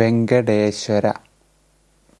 Venkateswara.